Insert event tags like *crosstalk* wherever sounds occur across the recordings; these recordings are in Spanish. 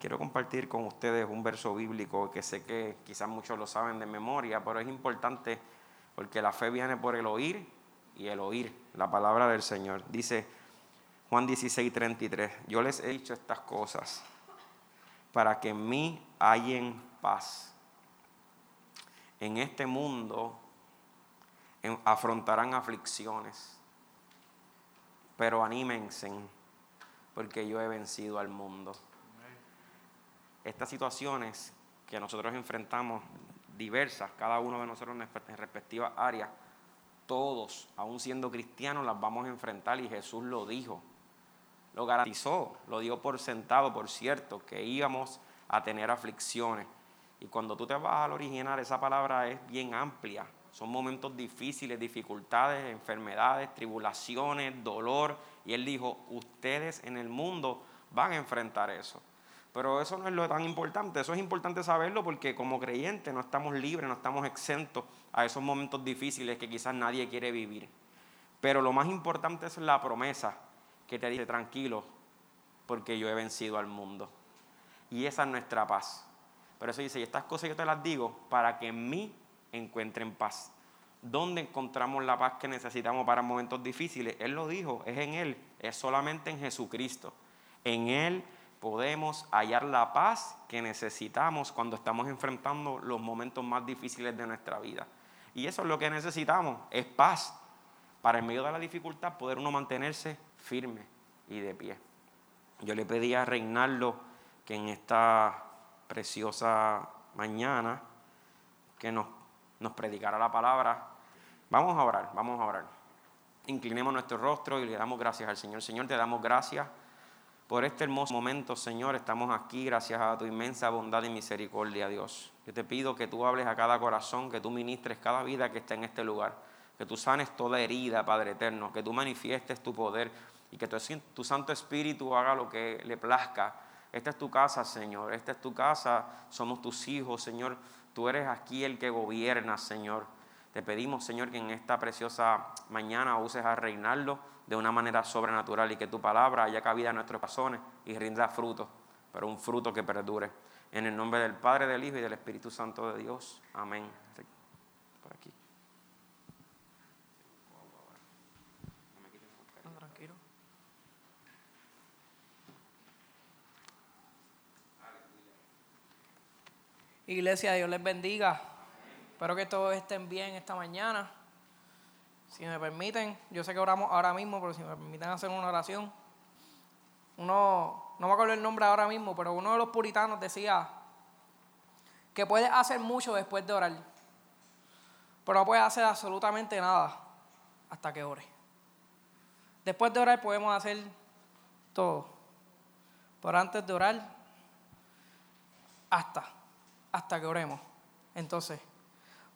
quiero compartir con ustedes un verso bíblico que sé que quizás muchos lo saben de memoria, pero es importante porque la fe viene por el oír y el oír la palabra del Señor. Dice Juan 16, 33, yo les he dicho estas cosas para que en mí hayan paz. En este mundo afrontarán aflicciones, pero anímense porque yo he vencido al mundo. Estas situaciones que nosotros enfrentamos, diversas, cada uno de nosotros en respectivas áreas, todos, aún siendo cristianos, las vamos a enfrentar y Jesús lo dijo, lo garantizó, lo dio por sentado, por cierto, que íbamos a tener aflicciones. Y cuando tú te vas al original, esa palabra es bien amplia. Son momentos difíciles, dificultades, enfermedades, tribulaciones, dolor. Y él dijo, ustedes en el mundo van a enfrentar eso. Pero eso no es lo tan importante, eso es importante saberlo porque como creyentes no estamos libres, no estamos exentos a esos momentos difíciles que quizás nadie quiere vivir. Pero lo más importante es la promesa que te dice, tranquilo, porque yo he vencido al mundo. Y esa es nuestra paz. Pero eso dice, y estas cosas yo te las digo para que en mí encuentren paz. ¿Dónde encontramos la paz que necesitamos para momentos difíciles? Él lo dijo, es en Él, es solamente en Jesucristo. En Él podemos hallar la paz que necesitamos cuando estamos enfrentando los momentos más difíciles de nuestra vida. Y eso es lo que necesitamos, es paz. Para en medio de la dificultad poder uno mantenerse firme y de pie. Yo le pedí a Reinaldo que en esta preciosa mañana que nos, nos predicara la palabra. Vamos a orar, vamos a orar. Inclinemos nuestro rostro y le damos gracias al Señor. Señor, te damos gracias por este hermoso momento, Señor. Estamos aquí gracias a tu inmensa bondad y misericordia, Dios. Yo te pido que tú hables a cada corazón, que tú ministres cada vida que está en este lugar, que tú sanes toda herida, Padre eterno, que tú manifiestes tu poder y que tu, tu Santo Espíritu haga lo que le plazca esta es tu casa, Señor. Esta es tu casa. Somos tus hijos, Señor. Tú eres aquí el que gobierna, Señor. Te pedimos, Señor, que en esta preciosa mañana uses a reinarlo de una manera sobrenatural y que tu palabra haya cabida en nuestros corazones y rinda fruto, pero un fruto que perdure. En el nombre del Padre, del Hijo y del Espíritu Santo de Dios. Amén. Por aquí. Iglesia, Dios les bendiga. Espero que todos estén bien esta mañana. Si me permiten, yo sé que oramos ahora mismo, pero si me permiten hacer una oración. Uno, no me acuerdo el nombre ahora mismo, pero uno de los puritanos decía que puede hacer mucho después de orar, pero no puede hacer absolutamente nada hasta que ore. Después de orar podemos hacer todo, pero antes de orar, hasta hasta que oremos. Entonces,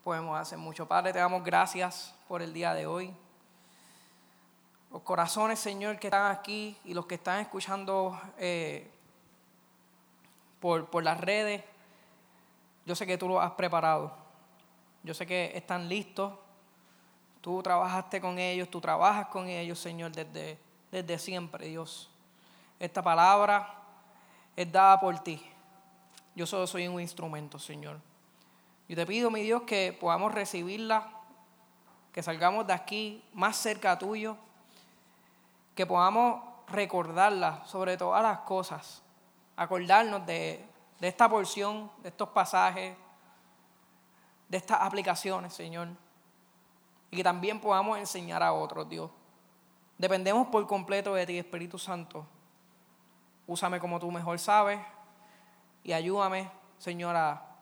podemos hacer mucho. Padre, te damos gracias por el día de hoy. Los corazones, Señor, que están aquí y los que están escuchando eh, por, por las redes, yo sé que tú lo has preparado. Yo sé que están listos. Tú trabajaste con ellos, tú trabajas con ellos, Señor, desde, desde siempre, Dios. Esta palabra es dada por ti. Yo solo soy un instrumento, Señor. Yo te pido, mi Dios, que podamos recibirla, que salgamos de aquí más cerca tuyo, que podamos recordarla sobre todas las cosas, acordarnos de, de esta porción, de estos pasajes, de estas aplicaciones, Señor. Y que también podamos enseñar a otros, Dios. Dependemos por completo de ti, Espíritu Santo. Úsame como tú mejor sabes y ayúdame, Señor, a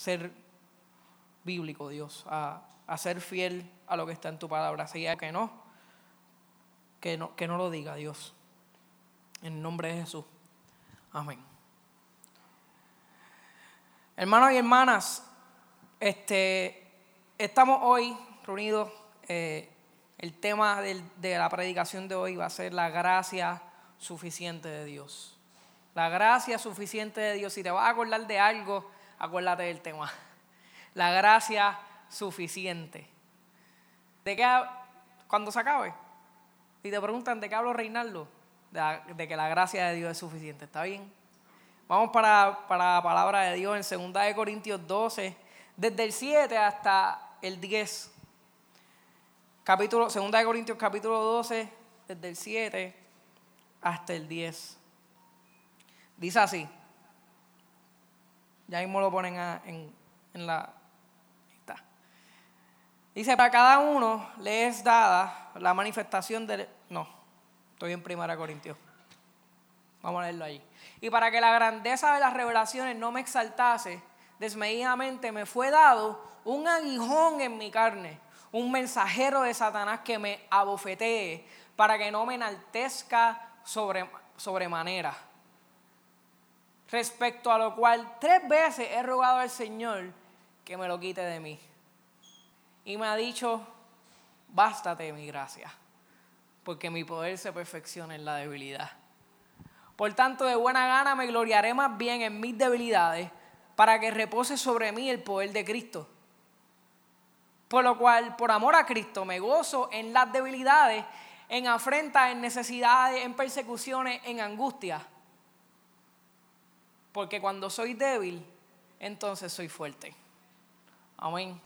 ser bíblico, Dios, a, ser fiel a lo que está en tu palabra. Hay que no, que no, que no lo diga, Dios. En nombre de Jesús. Amén. Hermanos y hermanas, este, estamos hoy reunidos. Eh, el tema de la predicación de hoy va a ser la gracia suficiente de Dios. La gracia suficiente de Dios. Si te vas a acordar de algo, acuérdate del tema. La gracia suficiente. ¿De qué, cuando se acabe? Y te preguntan, ¿de qué hablo Reinaldo? de, que la gracia de Dios es suficiente. ¿Está bien? Vamos para, la palabra de Dios en 2 Corintios 12, desde el 7 hasta el 10. Capítulo, 2 Corintios capítulo 12, desde el 7 hasta el 10. Dice así. Ya mismo lo ponen en, en la... Está. Dice, para cada uno le es dada la manifestación del... No, estoy en Primera Corintios. Vamos a leerlo ahí. Y para que la grandeza de las revelaciones no me exaltase, desmedidamente me fue dado un aguijón en mi carne, un mensajero de Satanás que me abofetee, para que no me enaltezca sobre, sobremanera respecto a lo cual tres veces he rogado al Señor que me lo quite de mí. Y me ha dicho, bástate mi gracia, porque mi poder se perfecciona en la debilidad. Por tanto, de buena gana me gloriaré más bien en mis debilidades, para que repose sobre mí el poder de Cristo. Por lo cual, por amor a Cristo, me gozo en las debilidades, en afrentas, en necesidades, en persecuciones, en angustias porque cuando soy débil, entonces soy fuerte. Amén.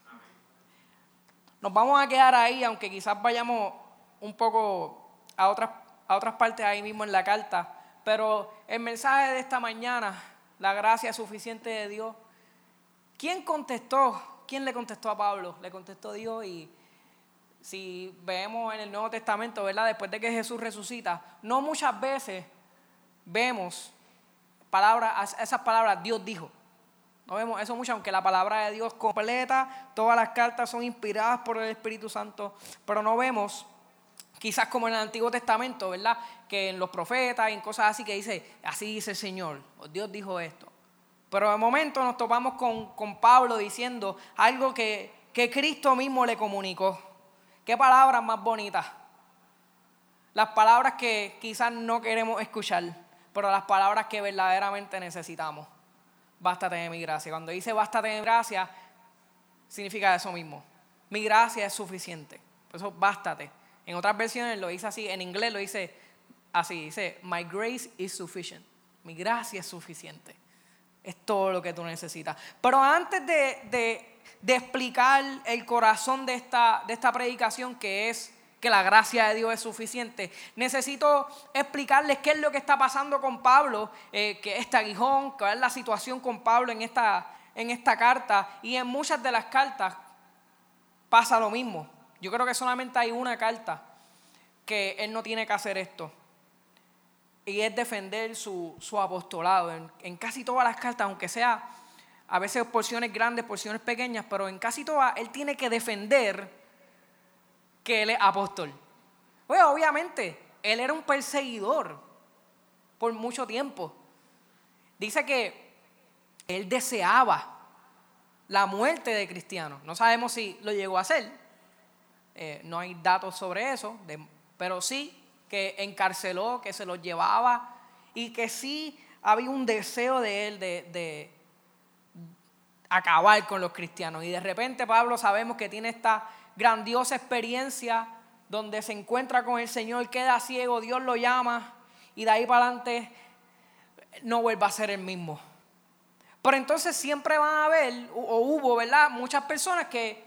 Nos vamos a quedar ahí, aunque quizás vayamos un poco a otras, a otras partes ahí mismo en la carta. Pero el mensaje de esta mañana, la gracia suficiente de Dios, ¿quién contestó? ¿Quién le contestó a Pablo? Le contestó Dios y si vemos en el Nuevo Testamento, ¿verdad? Después de que Jesús resucita, no muchas veces vemos esas palabras Dios dijo. No vemos eso mucho, aunque la palabra de Dios completa, todas las cartas son inspiradas por el Espíritu Santo, pero no vemos, quizás como en el Antiguo Testamento, ¿verdad? Que en los profetas y en cosas así que dice, así dice el Señor, Dios dijo esto. Pero de momento nos topamos con, con Pablo diciendo algo que, que Cristo mismo le comunicó. Qué palabras más bonitas. Las palabras que quizás no queremos escuchar pero las palabras que verdaderamente necesitamos. Bástate de mi gracia. Cuando dice bástate de mi gracia, significa eso mismo. Mi gracia es suficiente. Por eso bástate. En otras versiones lo dice así, en inglés lo dice así, dice, my grace is sufficient. Mi gracia es suficiente. Es todo lo que tú necesitas. Pero antes de, de, explicar el corazón de esta, de esta predicación, que es que la gracia de Dios es suficiente. Necesito explicarles qué es lo que está pasando con Pablo, eh, que este aguijón, cuál es la situación con Pablo en esta, en esta carta. Y en muchas de las cartas pasa lo mismo. Yo creo que solamente hay una carta que él no tiene que hacer esto. Y es defender su, apostolado. En, en casi todas las cartas, aunque sea a veces porciones grandes, porciones pequeñas, pero en casi todas él tiene que defender que él es apóstol. Pues obviamente, él era un perseguidor por mucho tiempo. Dice que él deseaba la muerte de cristianos. No sabemos si lo llegó a hacer. Eh, no hay datos sobre eso, pero sí que encarceló, que se los llevaba y que sí había un deseo de él de, de acabar con los cristianos. Y de repente Pablo sabemos que tiene esta grandiosa experiencia donde se encuentra con el Señor, queda ciego, Dios lo llama y de ahí para adelante no vuelva a ser el mismo. Pero entonces siempre van a haber, o hubo, ¿verdad? Muchas personas que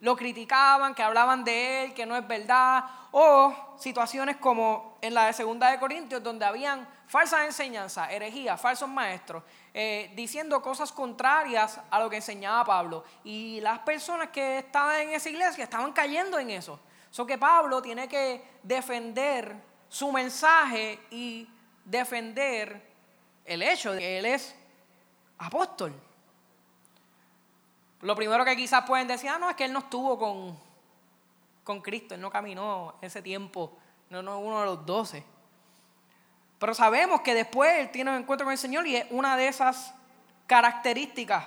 lo criticaban, que hablaban de él, que no es verdad, o situaciones como en la de Segunda de Corintios, donde habían falsas enseñanzas, herejías, falsos maestros, eh, diciendo cosas contrarias a lo que enseñaba Pablo. Y las personas que estaban en esa iglesia estaban cayendo en eso. Eso que Pablo tiene que defender su mensaje y defender el hecho de que él es apóstol. Lo primero que quizás pueden decir, ah, no, es que él no estuvo con, con Cristo, él no caminó ese tiempo, no, no uno de los doce. Pero sabemos que después él tiene un encuentro con el Señor y es una de esas características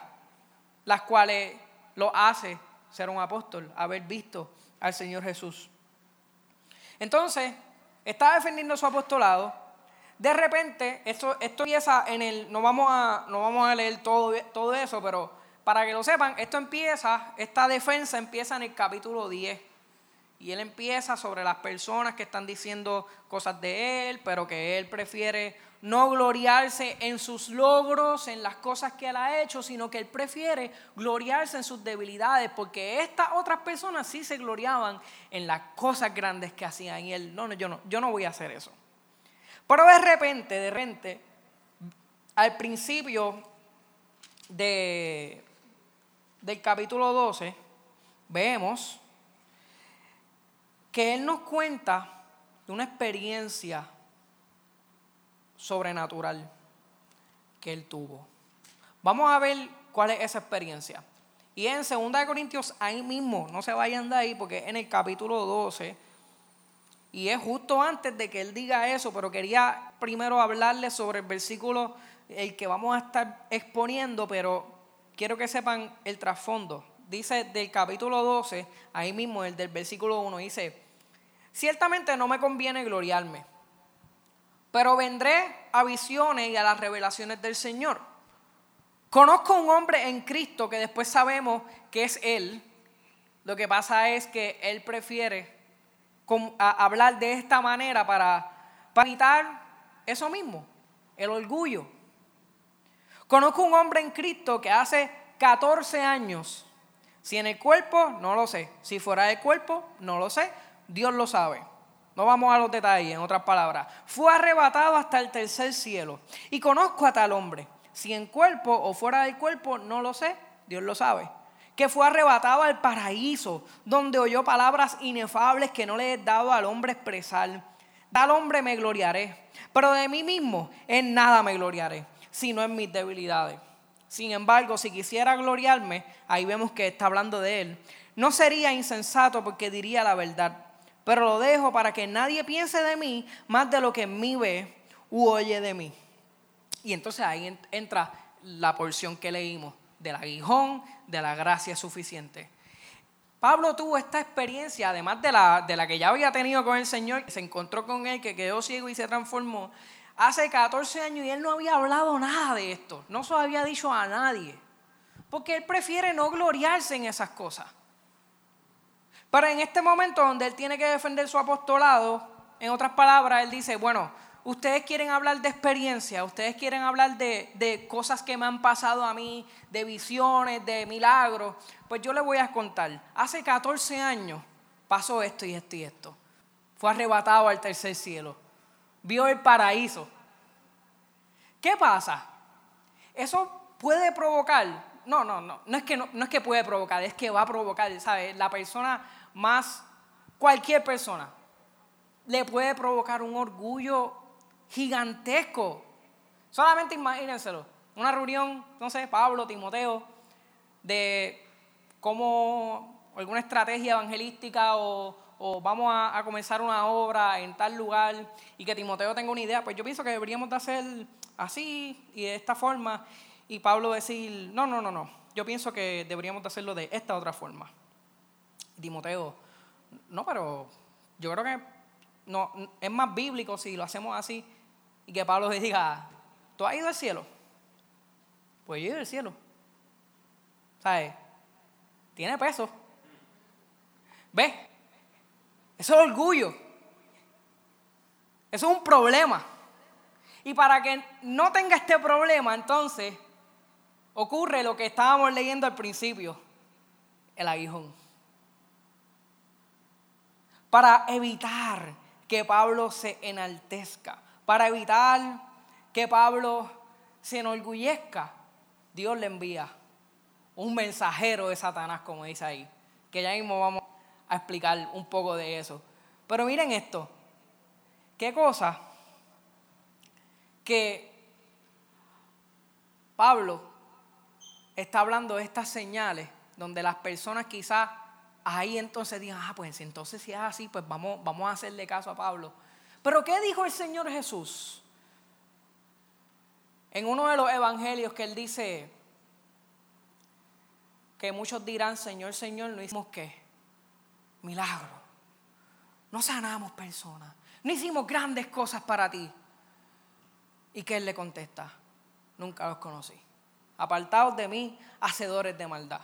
las cuales lo hace ser un apóstol, haber visto al Señor Jesús. Entonces, está defendiendo su apostolado. De repente, esto, esto empieza en el, no vamos a, no vamos a leer todo, todo eso, pero para que lo sepan, esto empieza, esta defensa empieza en el capítulo 10. Y él empieza sobre las personas que están diciendo cosas de él, pero que él prefiere no gloriarse en sus logros, en las cosas que él ha hecho, sino que él prefiere gloriarse en sus debilidades, porque estas otras personas sí se gloriaban en las cosas grandes que hacían. Y él, no, no, yo no, yo no voy a hacer eso. Pero de repente, de repente, al principio de, del capítulo 12, vemos que él nos cuenta de una experiencia sobrenatural que él tuvo. Vamos a ver cuál es esa experiencia. Y en 2 Corintios, ahí mismo, no se vayan de ahí, porque en el capítulo 12, y es justo antes de que él diga eso, pero quería primero hablarle sobre el versículo, el que vamos a estar exponiendo, pero quiero que sepan el trasfondo. Dice del capítulo 12, ahí mismo, el del versículo 1, dice, ciertamente no me conviene gloriarme pero vendré a visiones y a las revelaciones del Señor. Conozco un hombre en Cristo que después sabemos que es Él. Lo que pasa es que Él prefiere hablar de esta manera para, para evitar eso mismo, el orgullo. Conozco un hombre en Cristo que hace 14 años, si en el cuerpo, no lo sé, si fuera del cuerpo, no lo sé, Dios lo sabe no vamos a los detalles, en otras palabras. Fue arrebatado hasta el tercer cielo. Y conozco a tal hombre. Si en cuerpo o fuera del cuerpo, no lo sé, Dios lo sabe. Que fue arrebatado al paraíso, donde oyó palabras inefables que no le he dado al hombre expresar. Tal hombre me gloriaré, pero de mí mismo en nada me gloriaré, sino en mis debilidades. Sin embargo, si quisiera gloriarme, ahí vemos que está hablando de él, no sería insensato porque diría la verdad pero lo dejo para que nadie piense de mí más de lo que en mí ve u oye de mí. Y entonces ahí entra la porción que leímos del aguijón, de la gracia suficiente. Pablo tuvo esta experiencia, además de la, de la que ya había tenido con el Señor, se encontró con él, que quedó ciego y se transformó, hace 14 años y él no había hablado nada de esto, no se lo había dicho a nadie, porque él prefiere no gloriarse en esas cosas. Pero en este momento donde él tiene que defender su apostolado, en otras palabras, él dice, bueno, ustedes quieren hablar de experiencia, ustedes quieren hablar de, cosas que me han pasado a mí, de visiones, de milagros, pues yo les voy a contar. Hace 14 años pasó esto y esto y esto. Fue arrebatado al tercer cielo. Vio el paraíso. ¿Qué pasa? Eso puede provocar. No, no, no. No es que, no, es que puede provocar, es que va a provocar. ¿Sabes? La persona más cualquier persona le puede provocar un orgullo gigantesco. Solamente imagínenselo. Una reunión, sé, Pablo, Timoteo, de cómo alguna estrategia evangelística o, vamos a, a, comenzar una obra en tal lugar y que Timoteo tenga una idea, pues yo pienso que deberíamos de hacer así y de esta forma. Y Pablo decir, no, no, no, no, yo pienso que deberíamos de hacerlo de esta otra forma. Timoteo, no, pero yo creo que no, es más bíblico si lo hacemos así y que Pablo le *laughs* diga, ¿tú has ido al cielo? Pues yo he ido al cielo. ¿Sabes? Tiene peso. ¿Ves? Eso es orgullo. Eso es un problema. Y para que no tenga este problema, entonces ocurre lo que estábamos leyendo al principio, el aguijón para evitar que Pablo se enaltezca, para evitar que Pablo se enorgullezca, Dios le envía un mensajero de Satanás, como dice ahí, que ya mismo vamos a explicar un poco de eso. Pero miren esto, qué cosa que Pablo está hablando de estas señales donde las personas quizás ahí entonces digan, ah, pues entonces si es así, pues vamos, vamos a hacerle caso a Pablo. Pero ¿qué dijo el Señor Jesús? En uno de los evangelios que él dice que muchos dirán, Señor, Señor, no hicimos qué? Milagro. No sanamos personas. No hicimos grandes cosas para ti. Y que él le contesta, nunca los conocí. Apartados de mí, hacedores de maldad.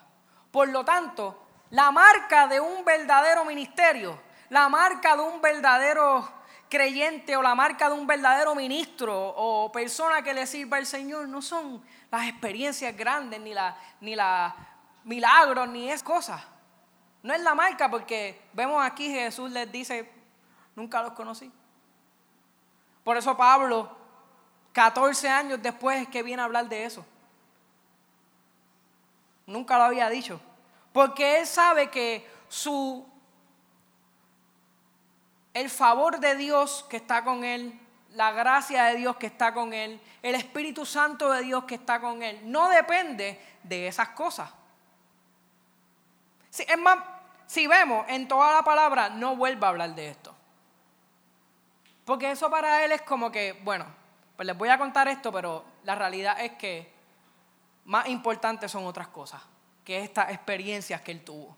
Por lo tanto, la marca de un verdadero ministerio la marca de un verdadero creyente o la marca de un verdadero ministro o persona que le sirva al Señor no son las experiencias grandes, ni la, ni la milagros, ni es cosa. No es la marca porque vemos aquí Jesús les dice, nunca los conocí. Por eso Pablo, 14 años después es que viene a hablar de eso. Nunca lo había dicho. Porque él sabe que su el favor de Dios que está con él, la gracia de Dios que está con él, el Espíritu Santo de Dios que está con él, no depende de esas cosas. Si, es más, si vemos en toda la palabra, no vuelva a hablar de esto. Porque eso para él es como que, bueno, pues les voy a contar esto, pero la realidad es que más importantes son otras cosas que estas experiencias que él tuvo.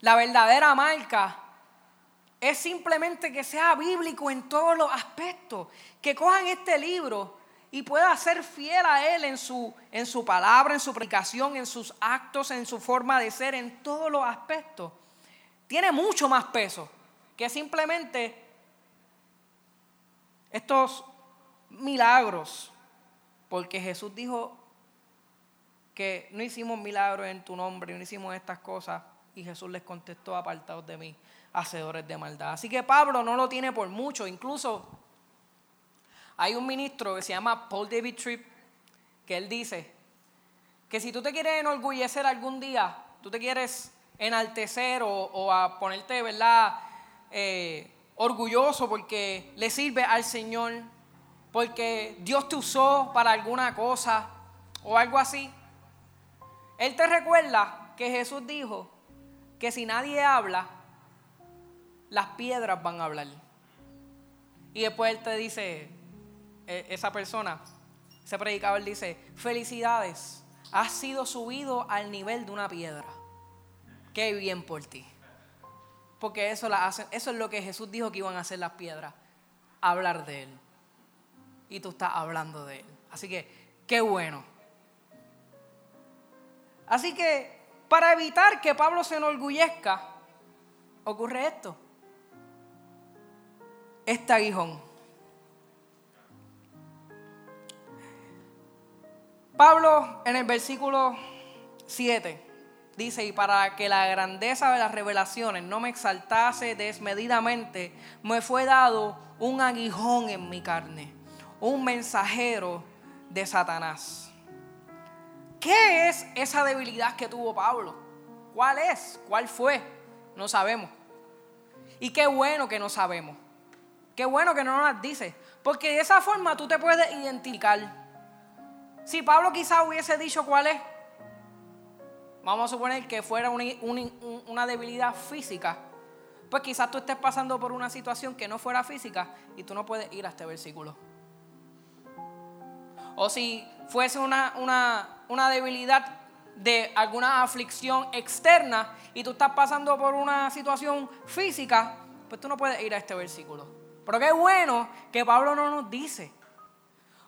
La verdadera marca es simplemente que sea bíblico en todos los aspectos, que cojan este libro y pueda ser fiel a él en su, en su palabra, en su predicación, en sus actos, en su forma de ser, en todos los aspectos. Tiene mucho más peso que simplemente estos milagros, porque Jesús dijo que no hicimos milagros en tu nombre, no hicimos estas cosas, y Jesús les contestó, apartados de mí, hacedores de maldad. Así que Pablo no lo tiene por mucho. Incluso hay un ministro que se llama Paul David Tripp, que él dice que si tú te quieres enorgullecer algún día, tú te quieres enaltecer o, a ponerte, ¿verdad? Eh, orgulloso porque le sirve al Señor, porque Dios te usó para alguna cosa o algo así. Él te recuerda que Jesús dijo que si nadie habla, las piedras van a hablar. Y después él te dice, e, esa persona, ese predicador dice, felicidades, has sido subido al nivel de una piedra. Qué bien por ti. Porque eso, la hacen, eso es lo que Jesús dijo que iban a hacer las piedras, hablar de Él. Y tú estás hablando de Él. Así que, qué bueno. Así que, para evitar que Pablo se enorgullezca, ocurre esto este aguijón. Pablo en el versículo 7 dice, y para que la grandeza de las revelaciones no me exaltase desmedidamente, me fue dado un aguijón en mi carne, un mensajero de Satanás. ¿Qué es esa debilidad que tuvo Pablo? ¿Cuál es? ¿Cuál fue? No sabemos. Y qué bueno que no sabemos. Qué bueno que no nos las dice. Porque de esa forma tú te puedes identificar. Si Pablo quizá hubiese dicho cuál es, vamos a suponer que fuera una, debilidad física, pues quizás tú estés pasando por una situación que no fuera física y tú no puedes ir a este versículo. O si fuese una, una debilidad de alguna aflicción externa y tú estás pasando por una situación física, pues tú no puedes ir a este versículo. Pero qué bueno que Pablo no nos dice.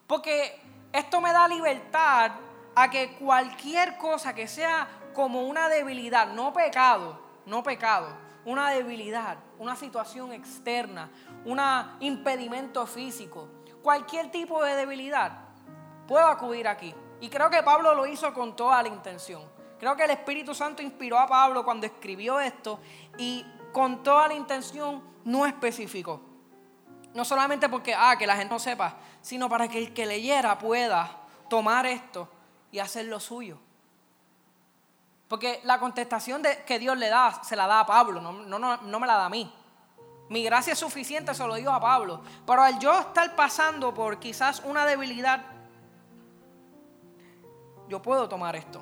Porque esto me da libertad a que cualquier cosa que sea como una debilidad, no pecado, no pecado, una debilidad, una situación externa, un impedimento físico, cualquier tipo de debilidad, puedo acudir aquí. Y creo que Pablo lo hizo con toda la intención. Creo que el Espíritu Santo inspiró a Pablo cuando escribió esto y con toda la intención no especificó. No solamente porque, ah, que la gente no sepa, sino para que el que leyera pueda tomar esto y hacer lo suyo. Porque la contestación de, que Dios le da, se la da a Pablo, no, no, no, me la da a mí. Mi gracia es suficiente, se lo digo a Pablo. Pero al yo estar pasando por quizás una debilidad, yo puedo tomar esto.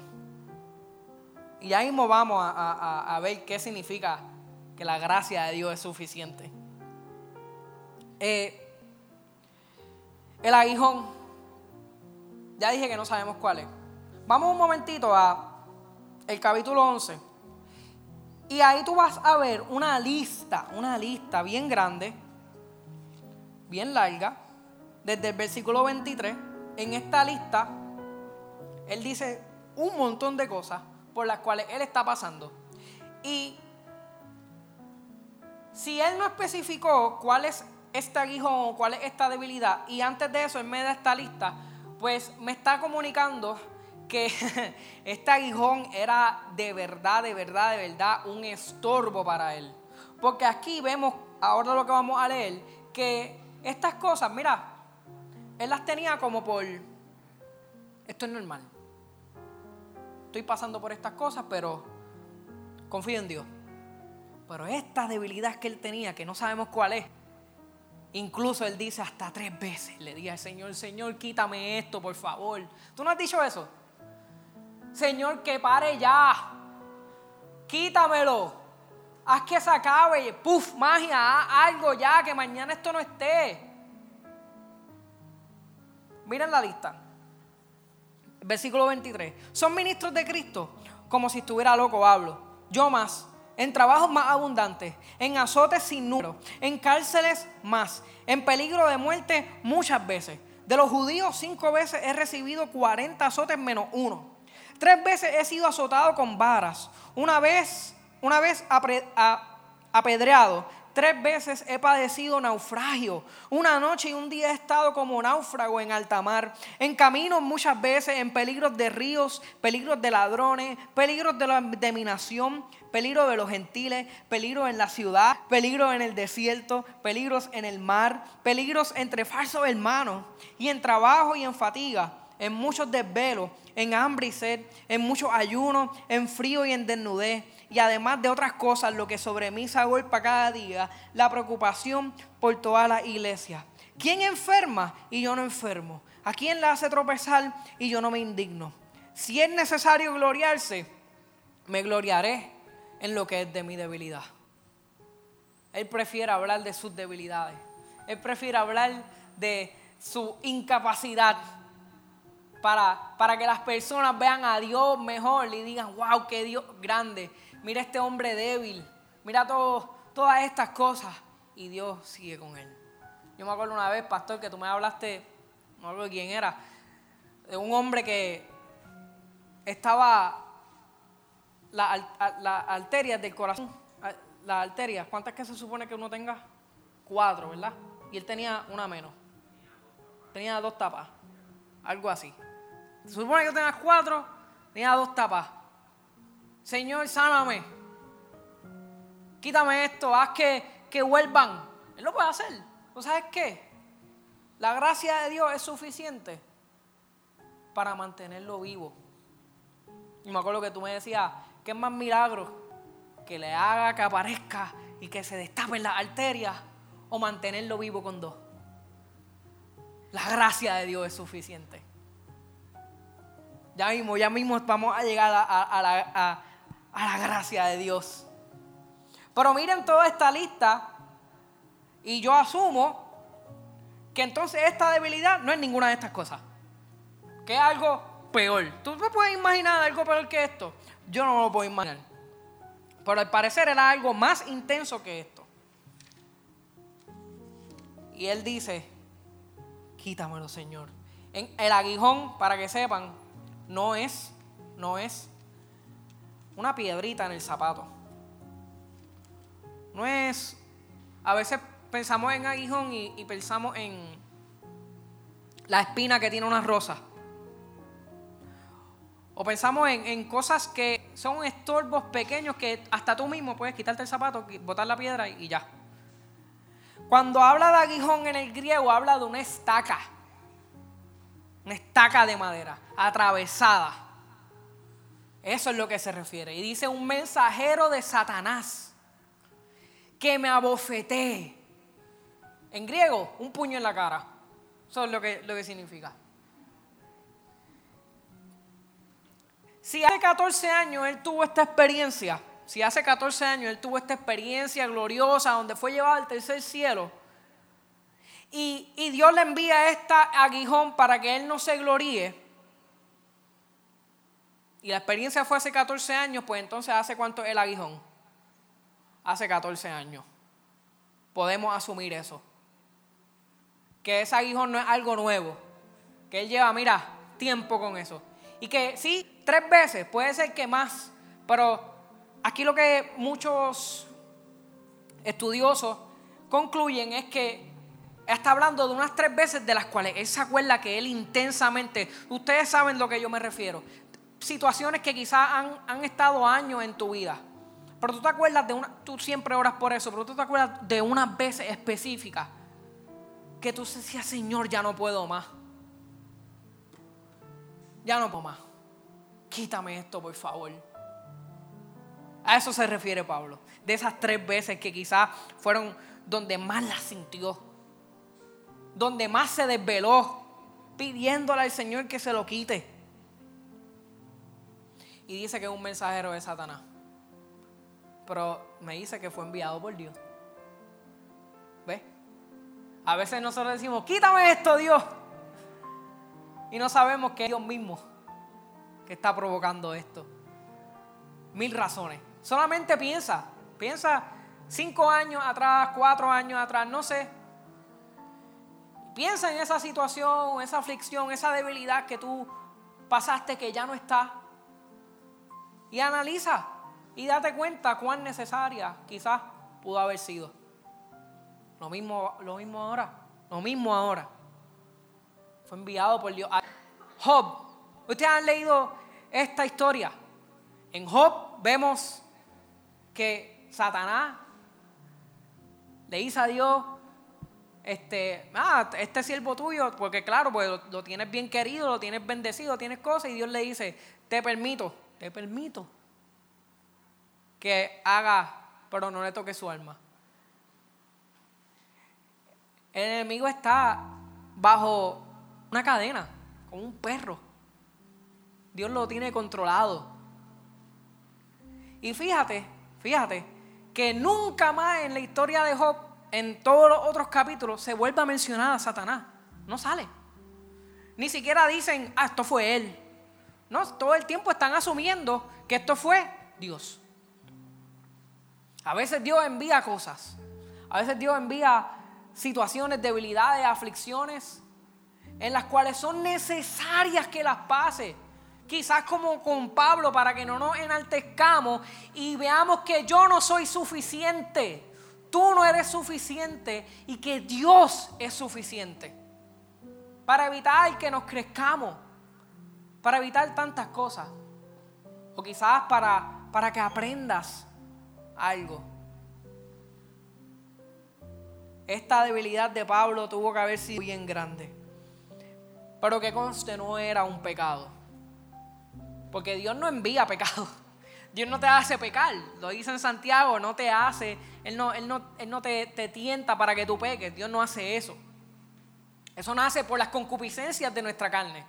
Y ahí mismo vamos a ver qué significa que la gracia de Dios es suficiente. Eh, el aguijón. Ya dije que no sabemos cuál es. Vamos un momentito a el capítulo 11. Y ahí tú vas a ver una lista, una lista bien grande, bien larga, desde el versículo 23. En esta lista, él dice un montón de cosas por las cuales él está pasando. Y si él no especificó cuál es este aguijón cuál es esta debilidad, y antes de eso él me da esta lista, pues me está comunicando que *laughs* este aguijón era de verdad, de verdad, de verdad un estorbo para él. Porque aquí vemos, ahora lo que vamos a leer, que estas cosas, mira, él las tenía como por, esto es normal. Estoy pasando por estas cosas, pero confío en Dios. Pero esta debilidad que él tenía, que no sabemos cuál es, incluso él dice hasta tres veces, le dije al Señor, Señor, quítame esto, por favor. ¿Tú no has dicho eso? Señor, que pare ya. Quítamelo. Haz que se acabe. Puf, magia, algo ya, que mañana esto no esté. Miren la lista. Versículo 23. Son ministros de Cristo como si estuviera loco, hablo. Yo más en trabajos más abundantes, en azotes sin número, en cárceles más, en peligro de muerte muchas veces. De los judíos cinco veces he recibido 40 azotes menos uno. Tres veces he sido azotado con varas. Una vez, una vez apedreado. Tres veces he padecido naufragio. Una noche y un día he estado como náufrago en alta mar. En camino muchas veces en peligros de ríos, peligros de ladrones, peligros de la de mi nación, peligro de los gentiles, peligro en la ciudad, peligro en el desierto, peligros en el mar, peligros entre falsos hermanos y en trabajo y en fatiga, en muchos desvelos, en hambre y sed, en muchos ayunos, en frío y en desnudez y además de otras cosas, lo que sobre mí se agolpa cada día, la preocupación por toda la iglesia. ¿Quién enferma y yo no enfermo? ¿A quién le hace tropezar y yo no me indigno? Si es necesario gloriarse, me gloriaré en lo que es de mi debilidad. Él prefiere hablar de sus debilidades. Él prefiere hablar de su incapacidad para, para que las personas vean a Dios mejor y digan, wow, qué Dios grande mira este hombre débil, mira todo, todas estas cosas. Y Dios sigue con él. Yo me acuerdo una vez, pastor, que tú me hablaste, no acuerdo quién era, de un hombre que estaba, las la arterias del corazón, las arterias, ¿cuántas que se supone que uno tenga? Cuatro, ¿verdad? Y él tenía una menos. Tenía dos tapas, algo así. Se supone que tenía cuatro, tenía dos tapas. Señor, sáname. Quítame esto, haz que, que vuelvan. Él lo puede hacer. ¿No sabes qué? La gracia de Dios es suficiente para mantenerlo vivo. Y me acuerdo que tú me decías, ¿qué más milagro? Que le haga que aparezca y que se destapen las arterias o mantenerlo vivo con dos. La gracia de Dios es suficiente. Ya mismo, ya mismo vamos a llegar a, la, a la gracia de Dios. Pero miren toda esta lista y yo asumo que entonces esta debilidad no es ninguna de estas cosas. Que es algo peor. ¿Tú no puedes imaginar algo peor que esto? Yo no lo puedo imaginar. Pero al parecer era algo más intenso que esto. Y él dice, quítamelo Señor. El aguijón, para que sepan, no es, no es una piedrita en el zapato. No es, a veces pensamos en aguijón y, pensamos en la espina que tiene una rosa. O pensamos en, cosas que son estorbos pequeños que hasta tú mismo puedes quitarte el zapato, botar la piedra y, ya. Cuando habla de aguijón en el griego, habla de una estaca. Una estaca de madera, atravesada. Eso es lo que se refiere. Y dice un mensajero de Satanás que me abofeté. En griego, un puño en la cara. Eso es lo que, lo que significa. Si hace 14 años él tuvo esta experiencia, si hace 14 años él tuvo esta experiencia gloriosa donde fue llevado al tercer cielo, y, Dios le envía esta aguijón para que él no se gloríe, y la experiencia fue hace 14 años, pues entonces ¿hace cuánto el aguijón? Hace 14 años. Podemos asumir eso. Que ese aguijón no es algo nuevo. Que él lleva, mira, tiempo con eso. Y que sí, tres veces, puede ser que más. Pero aquí lo que muchos estudiosos concluyen es que está hablando de unas tres veces de las cuales él se acuerda que él intensamente, ustedes saben lo que yo me refiero, situaciones que quizás han, han estado años en tu vida, pero tú te acuerdas de una, tú siempre oras por eso, pero tú te acuerdas de unas veces específicas que tú decías, Señor, ya no puedo más. Ya no puedo más. Quítame esto, por favor. A eso se refiere Pablo. De esas tres veces que quizás fueron donde más la sintió. Donde más se desveló. Pidiéndole al Señor que se lo quite. Y dice que es un mensajero de Satanás. Pero me dice que fue enviado por Dios. ¿Ves? A veces nosotros decimos, quítame esto, Dios. Y no sabemos que es Dios mismo que está provocando esto. Mil razones. Solamente piensa, piensa cinco años atrás, cuatro años atrás, no sé. Piensa en esa situación, esa aflicción, esa debilidad que tú pasaste que ya no está. Y analiza y date cuenta cuán necesaria quizás pudo haber sido. Lo mismo, lo mismo ahora, lo mismo ahora. Fue enviado por Dios. Job, ustedes han leído esta historia. En Job vemos que Satanás le dice a Dios, este, ah, este siervo tuyo, porque claro, pues lo, lo, tienes bien querido, lo tienes bendecido, tienes cosas, y Dios le dice, te permito, te permito que haga, pero no le toque su alma. El enemigo está bajo una cadena, como un perro. Dios lo tiene controlado. Y fíjate, fíjate, que nunca más en la historia de Job, en todos los otros capítulos, se vuelve a mencionar a Satanás. No sale. Ni siquiera dicen, ah, esto fue él. No, todo el tiempo están asumiendo que esto fue Dios. A veces Dios envía cosas. A veces Dios envía situaciones, debilidades, aflicciones, en las cuales son necesarias que las pase. Quizás como con Pablo para que no nos enaltezcamos y veamos que yo no soy suficiente, tú no eres suficiente y que Dios es suficiente. Para evitar que nos crezcamos, para evitar tantas cosas. O quizás para, para que aprendas algo. Esta debilidad de Pablo tuvo que haber sido bien grande. Pero que conste, no era un pecado. Porque Dios no envía *laughs* pecado. Dios no te hace pecar. Lo dice en Santiago, no te hace, Él no, él no, él no te, te tienta para que tú peques. Dios no hace eso. Eso nace por las concupiscencias de nuestra carne.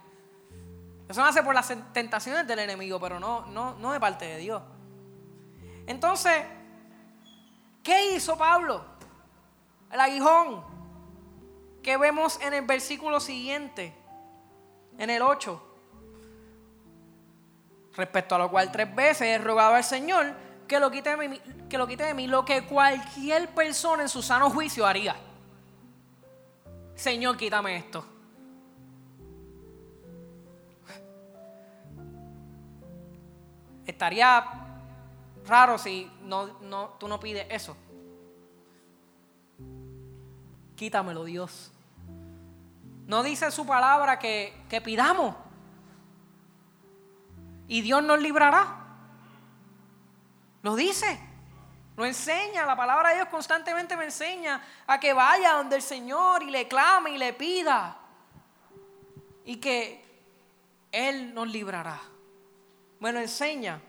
Eso nace por las tentaciones del enemigo, pero no, no, no de parte de Dios. Entonces, ¿qué hizo Pablo? el aguijón que vemos en el versículo siguiente, en el 8. Respecto a lo cual tres veces he rogado al Señor que lo quite de mí, que lo, de mí, lo que cualquier persona en su sano juicio haría. Señor, quítame esto. Estaría raro si no, no, tú no pides eso. Quítamelo, Dios. No dice su palabra que, que pidamos. Y Dios nos librará. Lo dice. Lo enseña. La palabra de Dios constantemente me enseña a que vaya donde el Señor y le clame y le pida. Y que Él nos librará. Bueno, enseña.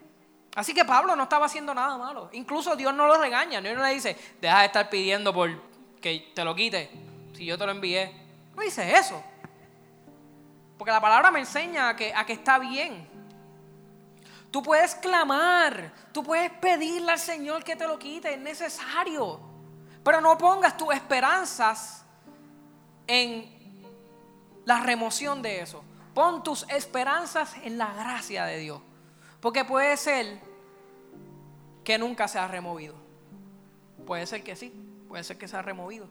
Así que Pablo no estaba haciendo nada malo. Incluso Dios no lo regaña. Dios no le dice, deja de estar pidiendo por, que te lo quite si yo te lo envié. No dice eso. Porque la palabra me enseña a que, a que está bien. Tú puedes clamar, tú puedes pedirle al Señor que te lo quite, es necesario. Pero no pongas tus esperanzas en la remoción de eso. Pon tus esperanzas en la gracia de Dios. Porque puede ser que nunca se ha removido. Puede ser que sí. Puede ser que se ha removido.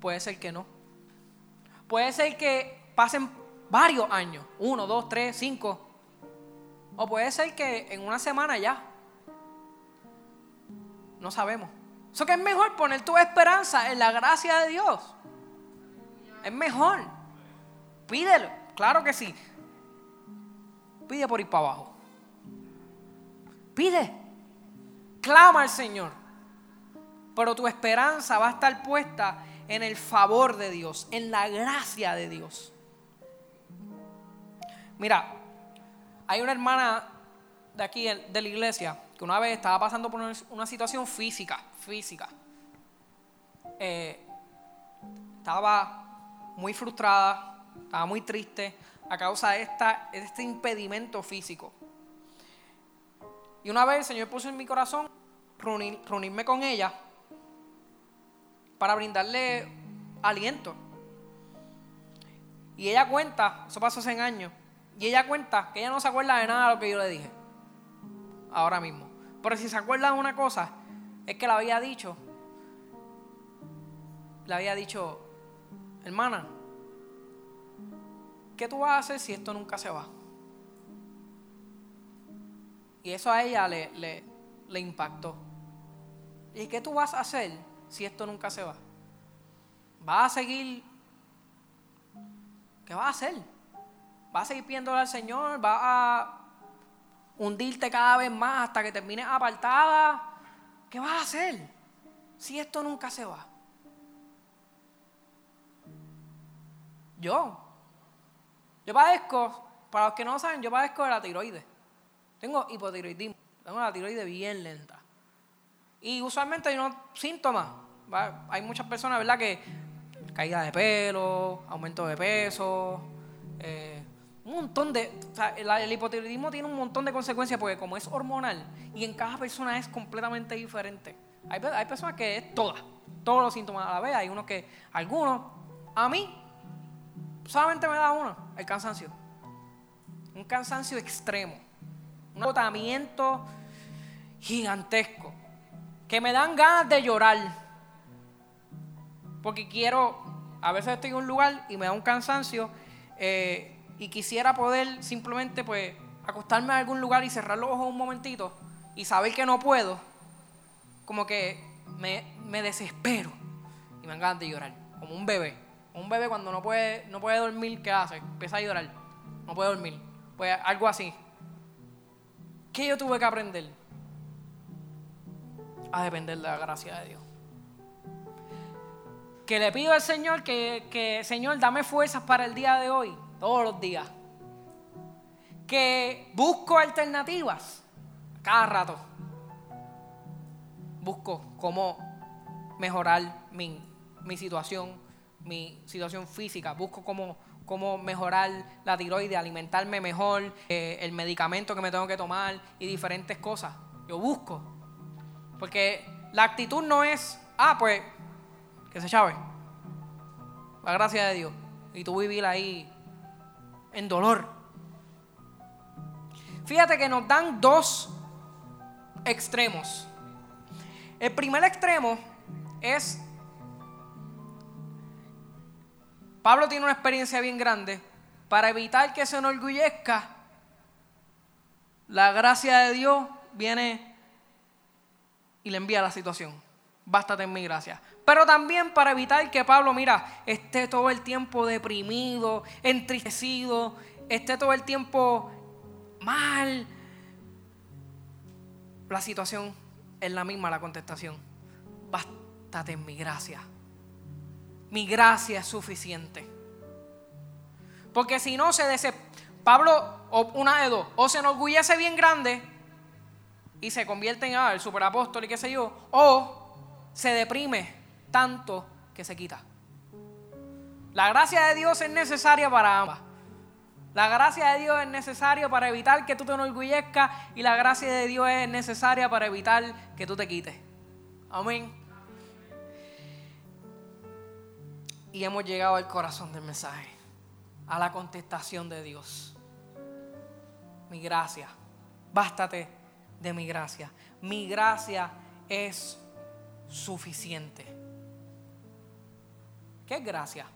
Puede ser que no. Puede ser que pasen varios años, uno, dos, tres, cinco. O puede ser que en una semana ya. No sabemos. Eso que es mejor poner tu esperanza en la gracia de Dios. Es mejor. Pídelo, claro que sí. Pide por ir para abajo. Pide. Clama al Señor. Pero tu esperanza va a estar puesta en el favor de Dios, en la gracia de Dios. Mira, hay una hermana de aquí, de la iglesia, que una vez estaba pasando por una situación física, física. Eh, estaba muy frustrada, estaba muy triste a causa de, esta, de este impedimento físico. Y una vez el Señor puso en mi corazón reunirme con ella para brindarle aliento. Y ella cuenta, eso pasó hace años, y ella cuenta que ella no se acuerda de nada de lo que yo le dije. Ahora mismo. Pero si se acuerda de una cosa, es que le había dicho, le había dicho, hermana, ¿qué tú vas a hacer si esto nunca se va? Y eso a ella le, le, le impactó. ¿Y qué tú vas a hacer si esto nunca se va? ¿Vas a seguir? ¿Qué vas a hacer? ¿Vas a seguir pidiéndole al Señor? ¿Vas a hundirte cada vez más hasta que termines apartada? ¿Qué vas a hacer si esto nunca se va? Yo, yo padezco, para los que no saben, yo padezco de la tiroides. Tengo hipotiroidismo, tengo la tiroides bien lenta. Y usualmente hay unos síntomas. Hay muchas personas, ¿verdad? Que caída de pelo, aumento de peso, eh, un montón de... El, hipotiroidismo tiene un montón de consecuencias porque como es hormonal y en cada persona es completamente diferente. Hay, hay personas que es todas, todos los síntomas a la vez. Hay unos que, algunos, a mí, solamente me da uno, el cansancio. Un cansancio extremo. Un agotamiento gigantesco que me dan ganas de llorar. Porque quiero, a veces estoy en un lugar y me da un cansancio eh, y quisiera poder simplemente pues acostarme en algún lugar y cerrar los ojos un momentito y saber que no puedo, como que me, me desespero y me dan ganas de llorar, como un bebé. Un bebé cuando no puede, no puede dormir, ¿qué hace? Empieza a llorar, no puede dormir. Pues algo así. ¿Qué yo tuve que aprender? A depender de la gracia de Dios. Que le pido al Señor que, que, Señor, dame fuerzas para el día de hoy, todos los días. Que busco alternativas cada rato. Busco cómo mejorar mi, mi situación, mi situación física. Busco cómo, cómo mejorar la tiroide, alimentarme mejor, eh, el medicamento que me tengo que tomar y diferentes cosas. Yo busco porque la actitud no es, ah, pues, que se chave. La gracia de Dios. Y tú vivir ahí en dolor. Fíjate que nos dan dos extremos. El primer extremo es, Pablo tiene una experiencia bien grande, para evitar que se enorgullezca, la gracia de Dios viene y le envía la situación. Bástate en mi gracia. Pero también para evitar que Pablo, mira, esté todo el tiempo deprimido, entristecido, esté todo el tiempo mal. La situación es la misma, la contestación. Bástate en mi gracia. Mi gracia es suficiente. Porque si no se dese... Pablo, una de dos, o se enorgullece bien grande y se convierte en ah, el superapóstol y qué sé yo, o se deprime tanto que se quita. La gracia de Dios es necesaria para ambas. La gracia de Dios es necesaria para evitar que tú te enorgullezcas y la gracia de Dios es necesaria para evitar que tú te quites. Amén. Y hemos llegado al corazón del mensaje, a la contestación de Dios. Mi gracia, bástate de mi gracia. Mi gracia es suficiente. ¿Qué es gracia?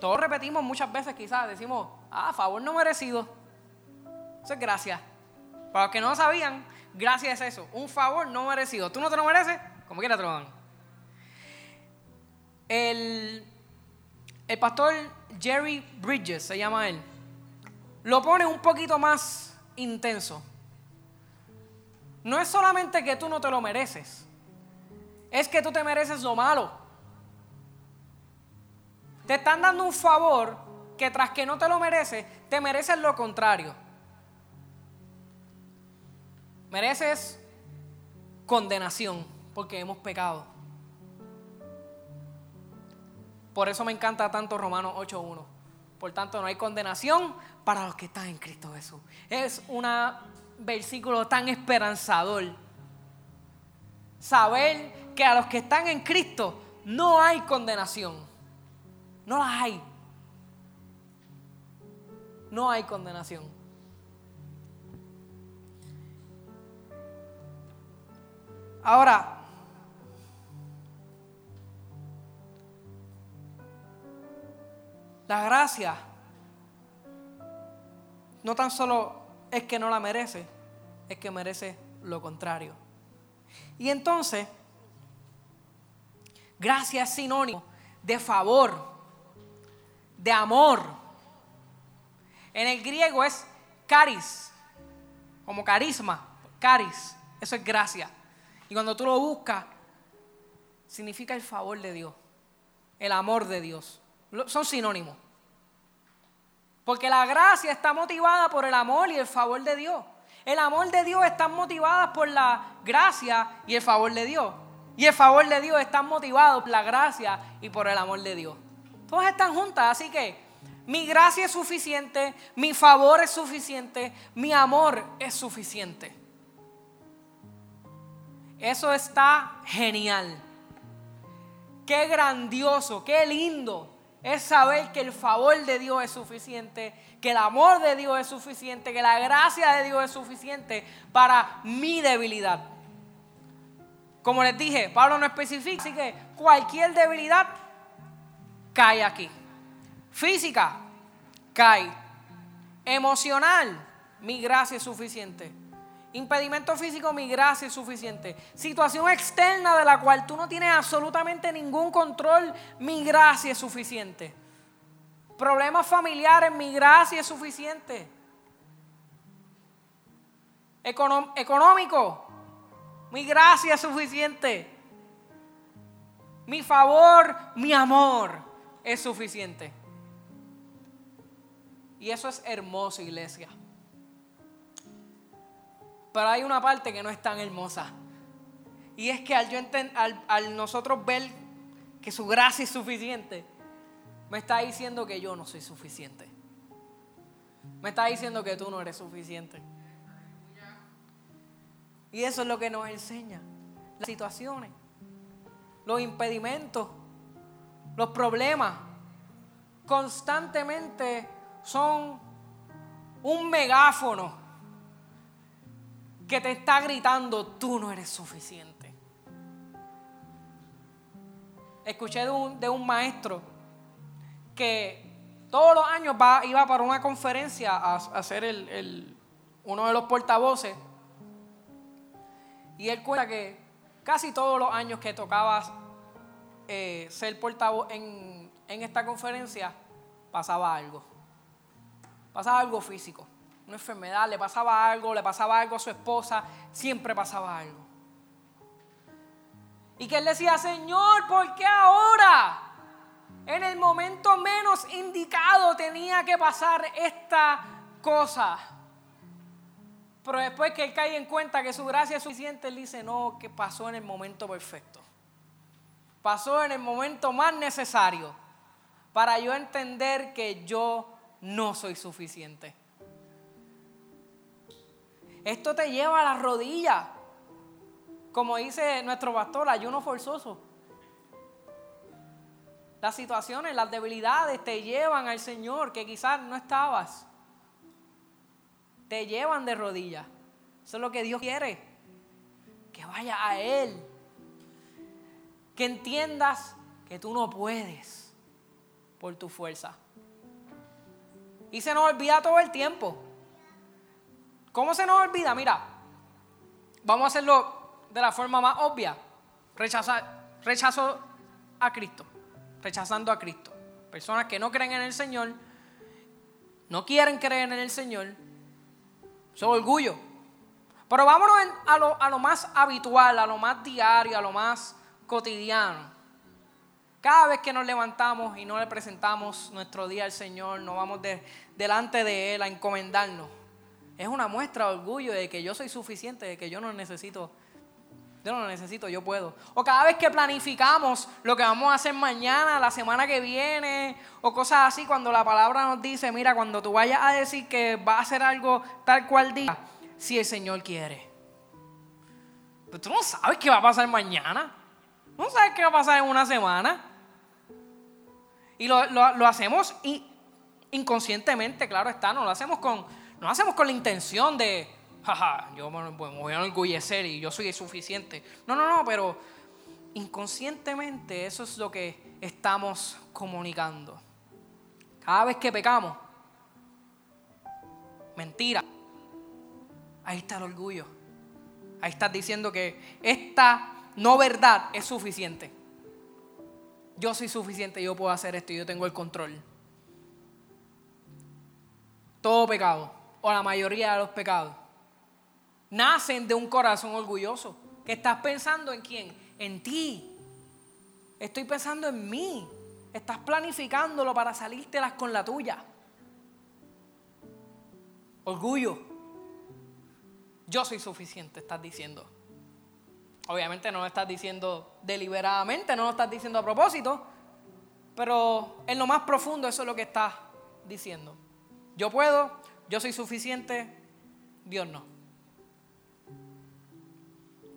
Todos repetimos muchas veces, quizás decimos, ah, favor no merecido. Eso es gracia. Para los que no sabían, Gracia es eso, un favor no merecido. ¿Tú no te lo mereces? Como quiera te lo dan. El, el pastor Jerry Bridges, se llama él, lo pone un poquito más intenso. No es solamente que tú no te lo mereces, es que tú te mereces lo malo. Te están dando un favor que tras que no te lo mereces, te mereces lo contrario. Mereces condenación porque hemos pecado. Por eso me encanta tanto Romanos 8.1. Por tanto, no hay condenación para los que están en Cristo Jesús. Es un versículo tan esperanzador. Saber que a los que están en Cristo no hay condenación. No la hay. No hay condenación. Ahora, la gracia no tan solo es que no la merece, es que merece lo contrario. Y entonces, gracia es sinónimo de favor, de amor. En el griego es caris, como carisma, caris, eso es gracia. Y cuando tú lo buscas, significa el favor de Dios, el amor de Dios. Son sinónimos. Porque la gracia está motivada por el amor y el favor de Dios. El amor de Dios está motivado por la gracia y el favor de Dios. Y el favor de Dios está motivado por la gracia y por el amor de Dios. Todas están juntas, así que mi gracia es suficiente, mi favor es suficiente, mi amor es suficiente. Eso está genial. Qué grandioso, qué lindo es saber que el favor de Dios es suficiente, que el amor de Dios es suficiente, que la gracia de Dios es suficiente para mi debilidad. Como les dije, Pablo no especifica, así que cualquier debilidad cae aquí. Física, cae. Emocional, mi gracia es suficiente. Impedimento físico, mi gracia es suficiente. Situación externa de la cual tú no tienes absolutamente ningún control, mi gracia es suficiente. Problemas familiares, mi gracia es suficiente. económico, mi gracia es suficiente. Mi favor, mi amor es suficiente. Y eso es hermoso, iglesia. Pero hay una parte que no es tan hermosa. Y es que al, yo al, nosotros ver que su gracia es suficiente, me está diciendo que yo no soy suficiente. Me está diciendo que tú no eres suficiente. Y eso es lo que nos enseña. Las situaciones, los impedimentos, los problemas, constantemente son un megáfono que te está gritando, tú no eres suficiente. Escuché de un, maestro que todos los años iba para una conferencia a, hacer el, uno de los portavoces. Y él cuenta que casi todos los años que tocaba eh, ser portavoz en, en esta conferencia, pasaba algo. Pasaba algo físico una enfermedad, le pasaba algo, le pasaba algo a su esposa, siempre pasaba algo. Y que él decía, Señor, ¿por qué ahora? En el momento menos indicado tenía que pasar esta cosa. Pero después que él cae en cuenta que su gracia es suficiente, él dice, no, que pasó en el momento perfecto. Pasó en el momento más necesario para yo entender que yo no soy suficiente. Esto te lleva a la rodilla. Como dice nuestro pastor, ayuno forzoso. Las situaciones, las debilidades te llevan al Señor que quizás no estabas. Te llevan de rodillas. Eso es lo que Dios quiere. Que vaya a Él. Que entiendas que tú no puedes por tu fuerza. Y se nos olvida todo el tiempo. ¿Cómo se nos olvida? Mira, vamos a hacerlo de la forma más obvia. Rechazar, rechazo a Cristo, rechazando a Cristo. Personas que no creen en el Señor, no quieren creer en el Señor, son orgullo. Pero vámonos a, lo, a lo más habitual, a lo más diario, a lo más cotidiano. Cada vez que nos levantamos y no le presentamos nuestro día al Señor, nos vamos delante de Él a encomendarnos. Es una muestra de orgullo de que yo soy suficiente, de que yo no necesito, yo no necesito, yo puedo. O cada vez que planificamos lo que vamos a hacer mañana, la semana que viene, o cosas así, cuando la palabra nos dice, mira, cuando tú vayas a decir que va a hacer algo tal cual día, si el Señor quiere. Pero tú no sabes qué va a pasar mañana. No sabes qué va a pasar en una semana. Y lo, hacemos inconscientemente, claro está, no lo hacemos con, no lo hacemos con la intención de, jaja, yo me, voy a enorgullecer y yo soy suficiente. No, no, no, pero inconscientemente eso es lo que estamos comunicando. Cada vez que pecamos, mentira, ahí está el orgullo. Ahí estás diciendo que esta no verdad es suficiente yo soy suficiente, yo puedo hacer esto, yo tengo el control. Todo pecado, o la mayoría de los pecados, nacen de un corazón orgulloso. Que estás pensando en quién? En ti. Estoy pensando en mí. Estás planificándolo para salírtelas con la tuya. Orgullo. Yo soy suficiente, estás diciendo. Obviamente no lo estás diciendo deliberadamente, no lo estás diciendo a propósito, pero en lo más profundo eso es lo que estás diciendo. Yo puedo, yo soy suficiente, Dios no.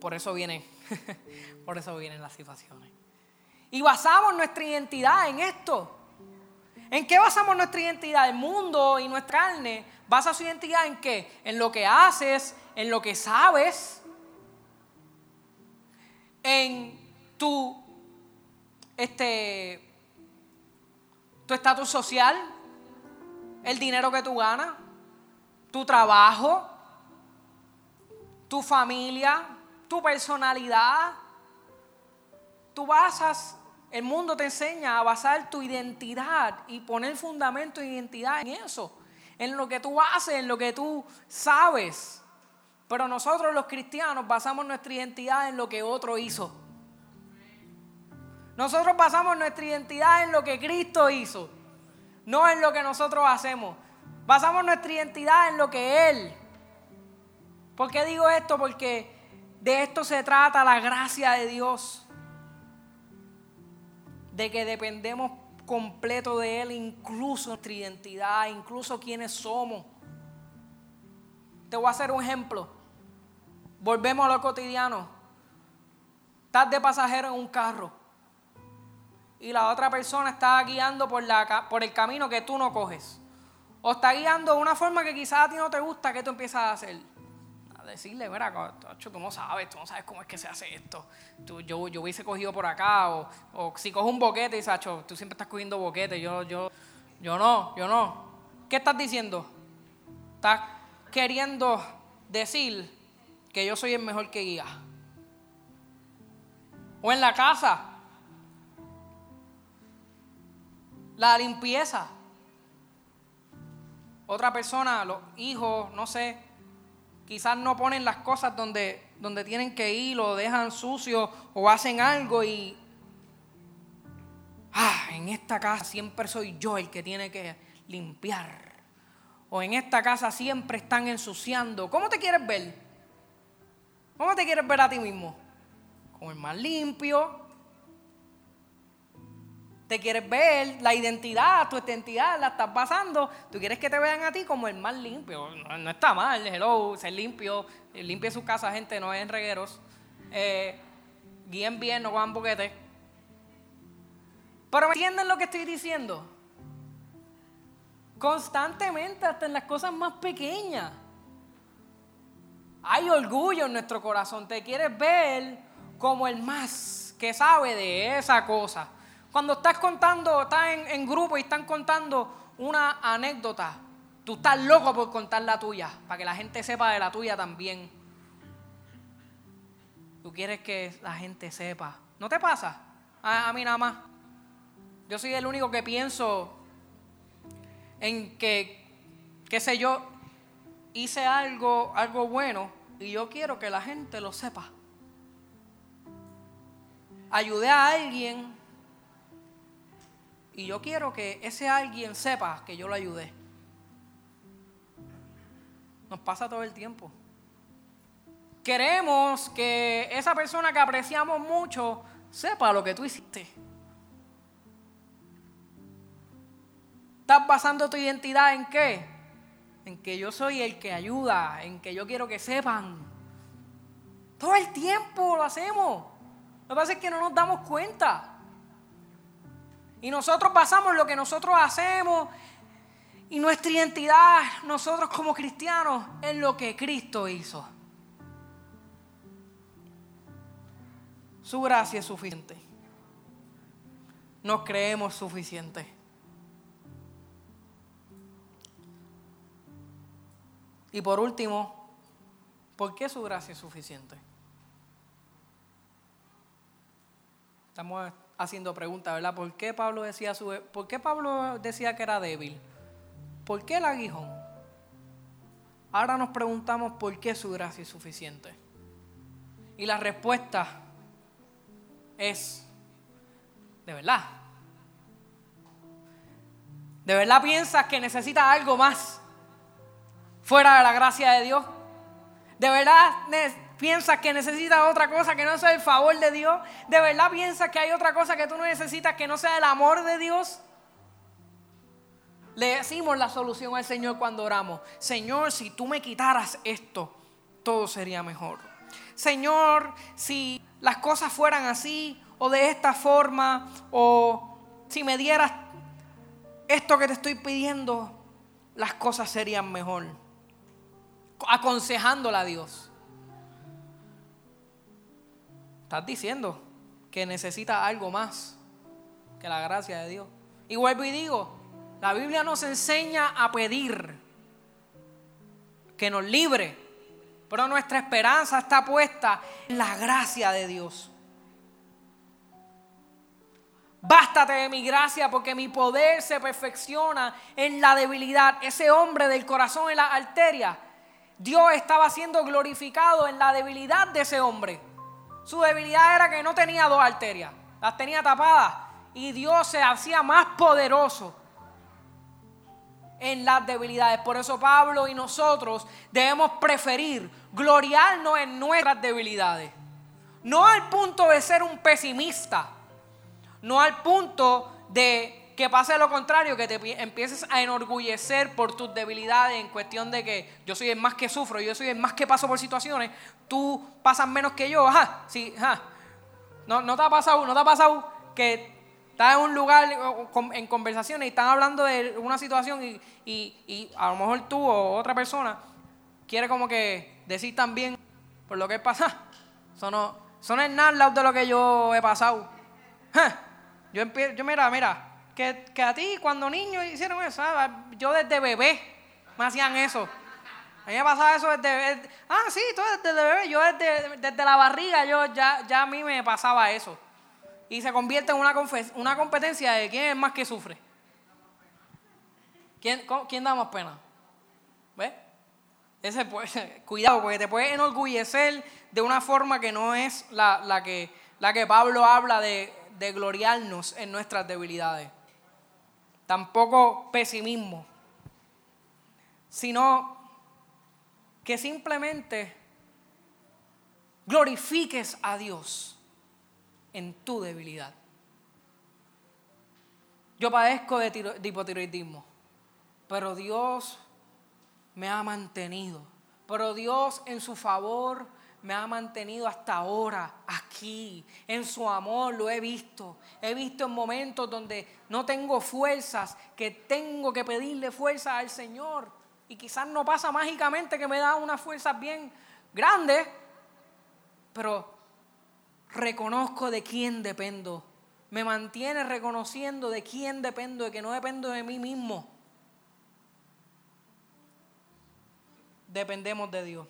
Por eso vienen, *laughs* por eso vienen las situaciones. Y basamos nuestra identidad en esto. ¿En qué basamos nuestra identidad? El mundo y nuestra carne basa su identidad en qué? En lo que haces, en lo que sabes, en tu este tu estatus social, el dinero que tú ganas, tu trabajo, tu familia, tu personalidad. Tú basas, el mundo te enseña a basar tu identidad y poner fundamento de identidad en eso, en lo que tú haces, en lo que tú sabes. Pero nosotros los cristianos basamos nuestra identidad en lo que otro hizo. Nosotros basamos nuestra identidad en lo que Cristo hizo, no en lo que nosotros hacemos. Basamos nuestra identidad en lo que Él. ¿Por qué digo esto? Porque de esto se trata la gracia de Dios. De que dependemos completo de Él, incluso nuestra identidad, incluso quienes somos. Te voy a hacer un ejemplo. Volvemos a lo cotidiano. Estás de pasajero en un carro y la otra persona está guiando por, por el camino que tú no coges. O está guiando de una forma que quizás a ti no te gusta, ¿qué tú empiezas a hacer? A decirle, mira, tú no sabes, tú no sabes cómo es que se hace esto. Tú, yo, yo hubiese cogido por acá, o, o si cojo un boquete y Sacho, tú siempre estás cogiendo boquete, yo, yo, yo no, yo no. ¿Qué estás diciendo? Estás queriendo decir que yo soy el mejor que guía. O en la casa. La limpieza. Otra persona, los hijos, no sé, quizás no ponen las cosas donde, donde tienen que ir, lo dejan sucio o hacen algo y... Ah, en esta casa siempre soy yo el que tiene que limpiar. O en esta casa siempre están ensuciando. ¿Cómo te quieres ver? ¿Cómo te quieres ver a ti mismo? Como el más limpio. Te quieres ver la identidad, tu identidad la estás pasando. Tú quieres que te vean a ti como el más limpio. No, está mal, hello, ser limpio. Limpie su casa, gente, no es en regueros. Eh, guíen bien, no cojan boquete. Pero ¿me entienden lo que estoy diciendo? Constantemente, hasta en las cosas más pequeñas. Hay orgullo en nuestro corazón. Te quieres ver como el más que sabe de esa cosa. Cuando estás contando, estás en, grupo y están contando una anécdota, tú estás loco por contar la tuya, para que la gente sepa de la tuya también. Tú quieres que la gente sepa. ¿No te pasa? A, a mí nada más. Yo soy el único que pienso en que, qué sé yo, hice algo, algo bueno y yo quiero que la gente lo sepa. Ayudé a alguien y yo quiero que ese alguien sepa que yo lo ayudé. Nos pasa todo el tiempo. Queremos que esa persona que apreciamos mucho sepa lo que tú hiciste. ¿Estás basando tu identidad en qué? En que yo soy el que ayuda, en que yo quiero que sepan. Todo el tiempo lo hacemos. Lo que pasa es que no nos damos cuenta. Y nosotros basamos lo que nosotros hacemos y nuestra identidad, nosotros como cristianos, en lo que Cristo hizo. Su gracia es suficiente. Nos creemos suficientes. Y por último, ¿por qué su gracia es suficiente? Estamos haciendo preguntas, ¿verdad? ¿Por qué Pablo decía su, por qué Pablo decía que era débil? ¿Por qué el aguijón? Ahora nos preguntamos por qué su gracia es suficiente. Y la respuesta es, de verdad. ¿De verdad piensas que necesitas algo más fuera de la gracia de Dios? ¿De verdad piensas que necesitas otra cosa que no sea el favor de Dios? ¿De verdad piensas que hay otra cosa que tú no necesitas que no sea el amor de Dios? Le decimos la solución al Señor cuando oramos. Señor, si tú me quitaras esto, todo sería mejor. Señor, si las cosas fueran así o de esta forma, o si me dieras esto que te estoy pidiendo, las cosas serían mejor. Aconsejándola a Dios. Estás diciendo que necesita algo más que la gracia de Dios. Y vuelvo y digo, la Biblia nos enseña a pedir que nos libre, pero nuestra esperanza está puesta en la gracia de Dios. Bástate de mi gracia porque mi poder se perfecciona en la debilidad. Ese hombre del corazón en la arteria, Dios estaba siendo glorificado en la debilidad de ese hombre. Su debilidad era que no tenía dos arterias, las tenía tapadas. Y Dios se hacía más poderoso en las debilidades. Por eso Pablo y nosotros debemos preferir gloriarnos en nuestras debilidades. No al punto de ser un pesimista, no al punto de que pase lo contrario, que te empieces a enorgullecer por tus debilidades en cuestión de que yo soy el más que sufro, yo soy el más que paso por situaciones, tú pasas menos que yo, ajá, sí, ajá. No, no te ha pasado, no te ha pasado que estás en un lugar en conversaciones y están hablando de una situación y, y, a lo mejor tú o otra persona quiere como que decir también por lo que pasa. Eso no, eso no es nada de lo que yo he pasado. Yo, empiezo, yo mira, mira, que, a ti cuando niños hicieron eso, ah, yo desde bebé me hacían eso. A mí me pasaba eso desde bebé. Ah, sí, tú desde bebé. Yo desde, desde la barriga, yo ya, ya a mí me pasaba eso. Y se convierte en una, una competencia de quién es más que sufre. ¿Quién, quién da más pena? ¿Ves? Ese, *laughs* cuidado, porque te puedes enorgullecer de una forma que no es la, la, que, la que Pablo habla de, de gloriarnos en nuestras debilidades tampoco pesimismo, sino que simplemente glorifiques a Dios en tu debilidad. Yo padezco de, hipotiroidismo, pero Dios me ha mantenido. Pero Dios en su favor me ha mantenido hasta ahora aquí. En su amor lo he visto. He visto en momentos donde no tengo fuerzas, que tengo que pedirle fuerza al Señor. Y quizás no pasa mágicamente que me da unas fuerzas bien grandes, pero reconozco de quién dependo. Me mantiene reconociendo de quién dependo, de que no dependo de mí mismo. Dependemos de Dios.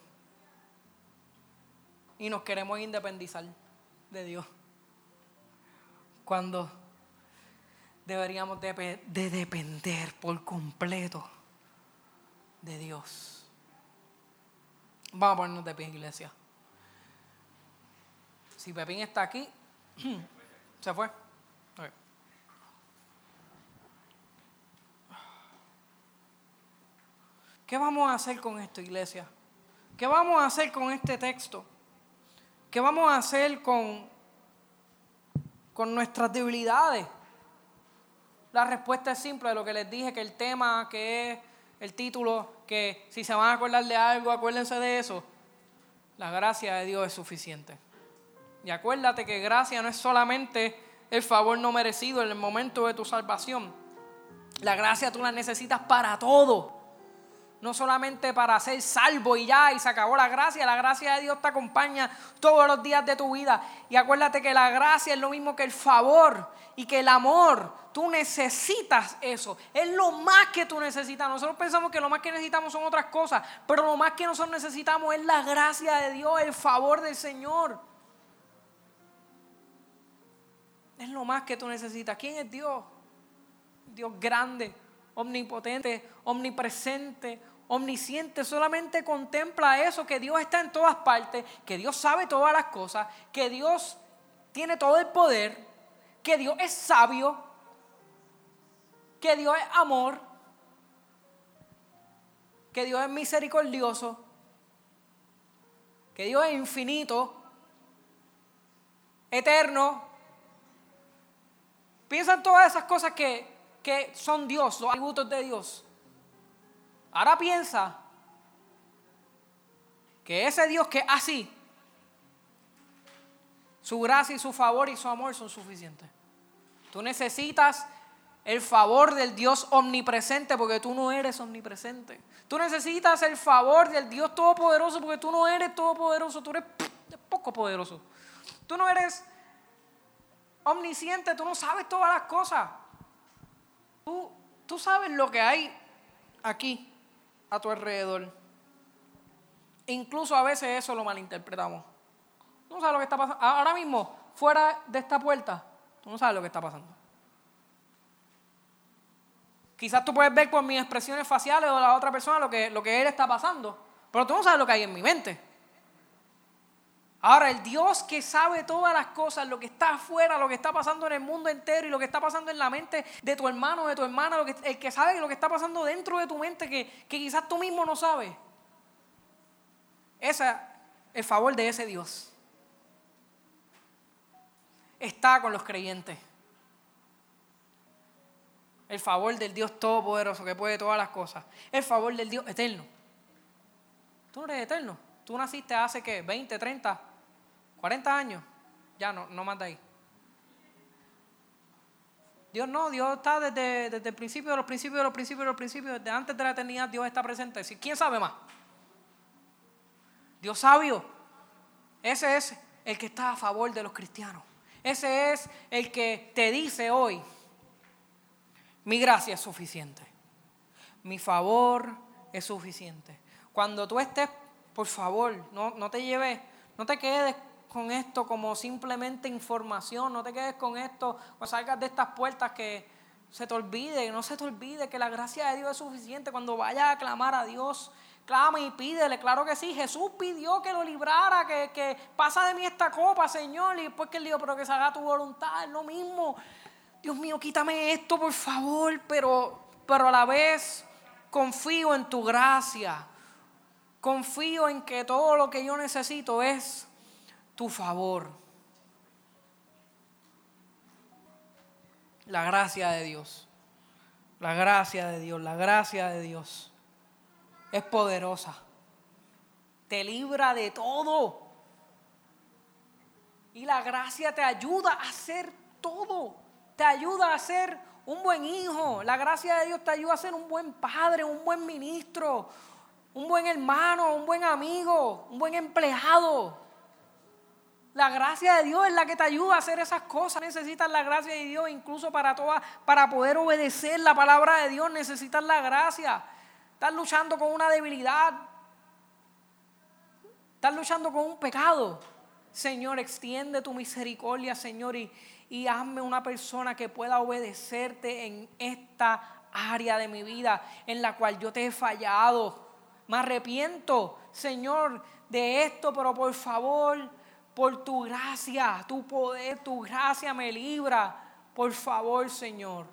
Y nos queremos independizar de Dios. Cuando deberíamos de, de depender por completo de Dios. Vamos a ponernos de pie, iglesia. Si Pepín está aquí, *clears throat* se fue. ¿Qué vamos a hacer con esto, iglesia? ¿Qué vamos a hacer con este texto? ¿Qué vamos a hacer con, con nuestras debilidades? La respuesta es simple, de lo que les dije, que el tema, que es el título, que si se van a acordar de algo, acuérdense de eso. La gracia de Dios es suficiente. Y acuérdate que gracia no es solamente el favor no merecido en el momento de tu salvación. La gracia tú la necesitas para todo no solamente para ser salvo y ya, y se acabó la gracia, la gracia de Dios te acompaña todos los días de tu vida. Y acuérdate que la gracia es lo mismo que el favor y que el amor. Tú necesitas eso, es lo más que tú necesitas. Nosotros pensamos que lo más que necesitamos son otras cosas, pero lo más que nosotros necesitamos es la gracia de Dios, el favor del Señor. Es lo más que tú necesitas. ¿Quién es Dios? Dios grande omnipotente, omnipresente, omnisciente, solamente contempla eso, que Dios está en todas partes, que Dios sabe todas las cosas, que Dios tiene todo el poder, que Dios es sabio, que Dios es amor, que Dios es misericordioso, que Dios es infinito, eterno. Piensa en todas esas cosas que que son Dios, los atributos de Dios. Ahora piensa que ese Dios que así, su gracia y su favor y su amor son suficientes. Tú necesitas el favor del Dios omnipresente porque tú no eres omnipresente. Tú necesitas el favor del Dios todopoderoso porque tú no eres todopoderoso, tú eres poco poderoso. Tú no eres omnisciente, tú no sabes todas las cosas. Tú, sabes lo que hay aquí a tu alrededor. Incluso a veces eso lo malinterpretamos. Tú no sabes lo que está pasando. Ahora mismo, fuera de esta puerta, tú no sabes lo que está pasando. Quizás tú puedes ver por mis expresiones faciales o la otra persona lo que, lo que él está pasando, pero tú no sabes lo que hay en mi mente. Ahora, el Dios que sabe todas las cosas, lo que está afuera, lo que está pasando en el mundo entero y lo que está pasando en la mente de tu hermano, de tu hermana, lo que, el que sabe lo que está pasando dentro de tu mente que, que quizás tú mismo no sabes. Ese es el favor de ese Dios. Está con los creyentes. El favor del Dios Todopoderoso que puede todas las cosas. El favor del Dios eterno. Tú no eres eterno. Tú naciste hace que 20, 30, 40 años, ya no, no más ahí. Dios no, Dios está desde, desde, el principio de los principios de los principios de los principios, desde antes de la eternidad Dios está presente. ¿Quién sabe más? Dios sabio. Ese es el que está a favor de los cristianos. Ese es el que te dice hoy, mi gracia es suficiente. Mi favor es suficiente. Cuando tú estés, por favor, no, no te lleves, no te quedes con esto como simplemente información, no te quedes con esto cuando salgas de estas puertas que se te olvide, no se te olvide que la gracia de Dios es suficiente. Cuando vayas a clamar a Dios, clama y pídele, claro que sí. Jesús pidió que lo librara, que, que pasa de mí esta copa, Señor. Y después que él dijo, pero que se haga tu voluntad, es lo mismo. Dios mío, quítame esto, por favor, pero, pero a la vez confío en tu gracia. Confío en que todo lo que yo necesito es tu favor. La gracia de Dios. La gracia de Dios, la gracia de Dios es poderosa. Te libra de todo. Y la gracia te ayuda a hacer todo. Te ayuda a ser un buen hijo. La gracia de Dios te ayuda a ser un buen padre, un buen ministro, un buen hermano, un buen amigo, un buen empleado. La gracia de Dios es la que te ayuda a hacer esas cosas. Necesitas la gracia de Dios incluso para, toda, para poder obedecer la palabra de Dios. Necesitas la gracia. Estás luchando con una debilidad. Estás luchando con un pecado. Señor, extiende tu misericordia, Señor, y, y hazme una persona que pueda obedecerte en esta área de mi vida en la cual yo te he fallado. Me arrepiento, Señor, de esto, pero por favor, por tu gracia, tu poder, tu gracia me libra. Por favor, Señor,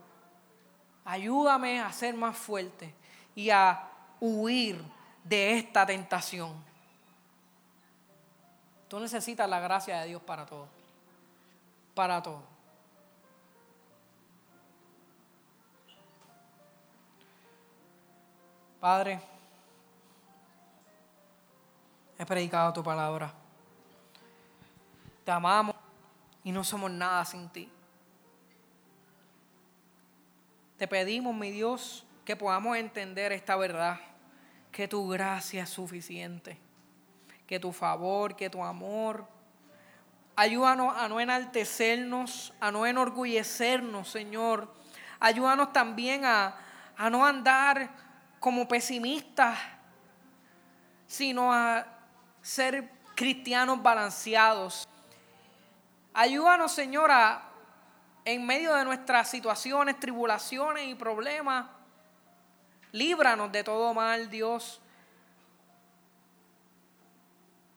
ayúdame a ser más fuerte y a huir de esta tentación. Tú necesitas la gracia de Dios para todo. Para todo. Padre, he predicado tu palabra. Te amamos y no somos nada sin ti. Te pedimos, mi Dios, que podamos entender esta verdad, que tu gracia es suficiente, que tu favor, que tu amor. Ayúdanos a no enaltecernos, a no enorgullecernos, Señor. Ayúdanos también a, a no andar como pesimistas, sino a ser cristianos balanceados. Ayúdanos, Señora, en medio de nuestras situaciones, tribulaciones y problemas. Líbranos de todo mal, Dios.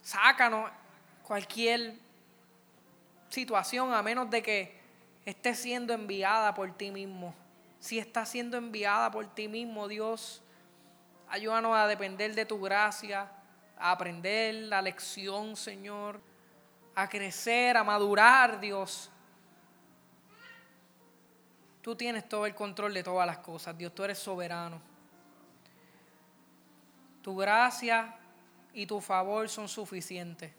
Sácanos cualquier situación a menos de que esté siendo enviada por ti mismo. Si está siendo enviada por ti mismo, Dios, ayúdanos a depender de tu gracia, a aprender la lección, Señor, a crecer, a madurar, Dios. Tú tienes todo el control de todas las cosas, Dios, tú eres soberano. Tu gracia y tu favor son suficientes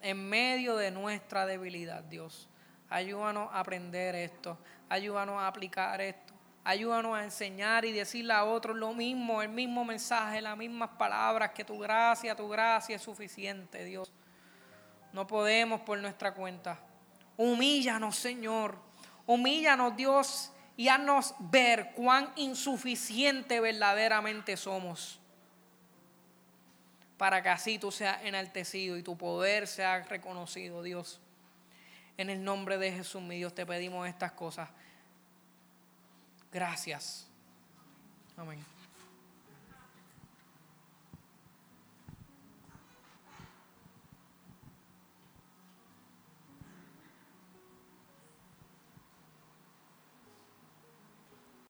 en medio de nuestra debilidad, Dios. Ayúdanos a aprender esto, ayúdanos a aplicar esto, ayúdanos a enseñar y decirle a otros lo mismo, el mismo mensaje, las mismas palabras, que tu gracia, tu gracia es suficiente, Dios. No podemos por nuestra cuenta. Humíllanos, Señor. Humíllanos, Dios, y haznos ver cuán insuficiente verdaderamente somos. Para que así tú seas enaltecido y tu poder sea reconocido, Dios. En el nombre de Jesús, mi Dios, te pedimos estas cosas. Gracias. Amén.